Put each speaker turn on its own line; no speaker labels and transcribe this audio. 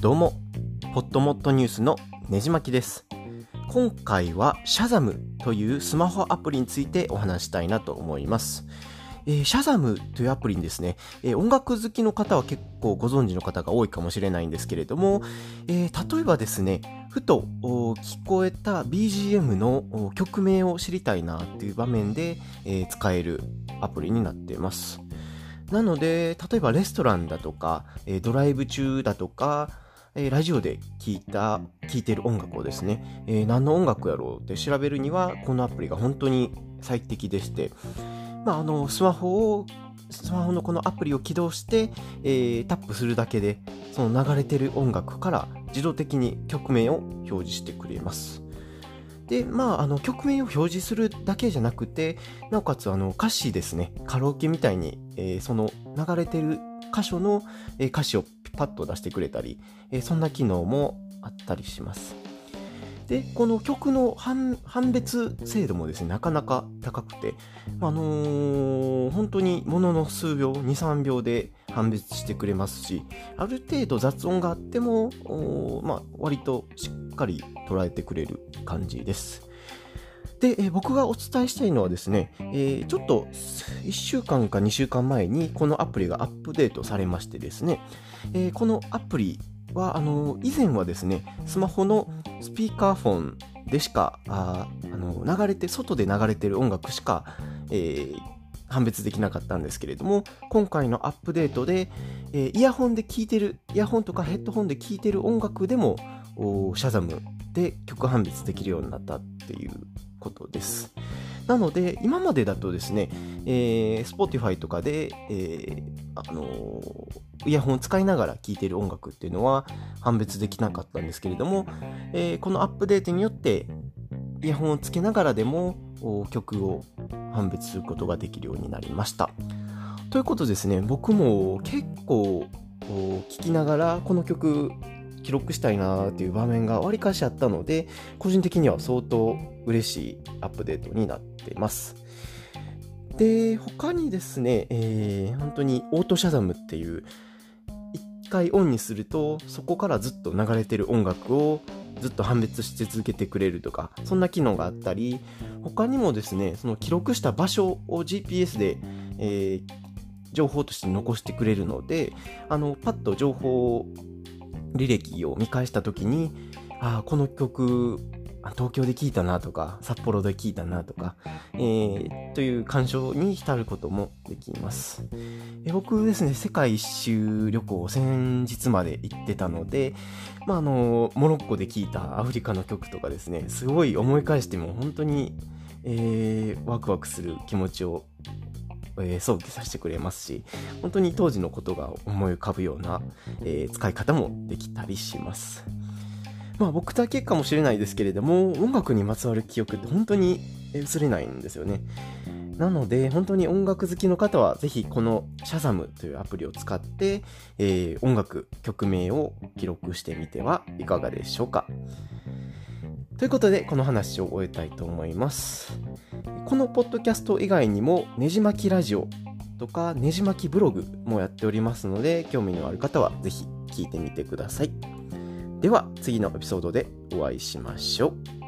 どうも、ポッドモットニュースのねじまきです。今回はシャザムというスマホアプリについてお話したいなと思います。えー、シャザムというアプリにですね、えー、音楽好きの方は結構ご存知の方が多いかもしれないんですけれども、えー、例えばですね、ふと聞こえた BGM の曲名を知りたいなっていう場面で、え使えるアプリになっています。なので、例えばレストランだとか、えドライブ中だとか、えラジオで聴いた、聴いてる音楽をですね、え何の音楽やろうって調べるには、このアプリが本当に最適でして、まあ、あの、スマホを、スマホのこのアプリを起動して、えー、タップするだけで、その流れてる音楽から自動的に曲名を表示してくれます。で、まあ、あの、曲名を表示するだけじゃなくて、なおかつ、あの、歌詞ですね、カラオケみたいに、えー、その流れてる箇所の、えー、歌詞をパッと出してくれたり、えー、そんな機能もあったりします。で、この曲の判別精度もですね、なかなか高くて、あのー、本当にものの数秒、2、3秒で判別してくれますし、ある程度雑音があっても、まあ、割としっかり捉えてくれる感じです。で、え、僕がお伝えしたいのはですね、えー、ちょっと1週間か2週間前にこのアプリがアップデートされましてですね、えー、このアプリは、あの、以前はですね、スマホのスピーカーフォンでしか、ああの、流れて、外で流れてる音楽しか、えー、判別できなかったんですけれども、今回のアップデートで、え、イヤホンで聴いてる、イヤホンとかヘッドホンで聴いてる音楽でも、シャザムで曲判別できるようになったっていうことです。なので、今までだとですね、えー、Spotify とかで、えー、あのー、イヤホンを使いながら聴いている音楽っていうのは判別できなかったんですけれども、えー、このアップデートによって、イヤホンをつけながらでも曲を判別することができるようになりました。ということですね、僕も結構聴きながらこの曲記録したいなっていう場面がわりかしあったので、個人的には相当嬉しいアップデートになってます。で、他にですね、えー、本当にオートシャザムっていう、一回オンにすると、そこからずっと流れてる音楽をずっと判別し続けてくれるとか、そんな機能があったり、他にもですね、その記録した場所を GPS で、えー、情報として残してくれるので、あの、パッと情報履歴を見返した時に、ああ、この曲、東京で聴いたなとか、札幌で聴いたなとか、えー、という感傷に浸ることもできます。え僕ですね、世界一周旅行先日まで行ってたので、まあ、あの、モロッコで聴いたアフリカの曲とかですね、すごい思い返しても本当に、えー、ワクワクする気持ちをえー、想起させてくれますし、本当に当時のことが思い浮かぶような、えー、使い方もできたりします。まあ僕だけかもしれないですけれども、音楽にまつわる記憶って本当に薄れないんですよね。なので、本当に音楽好きの方は、ぜひこのシャザムというアプリを使って、えー、音楽、曲名を記録してみてはいかがでしょうか。ということで、この話を終えたいと思います。このポッドキャスト以外にも、ねじ巻きラジオとか、ねじ巻きブログもやっておりますので、興味のある方は是非聞いてみてください。では、次のエピソードでお会いしましょう。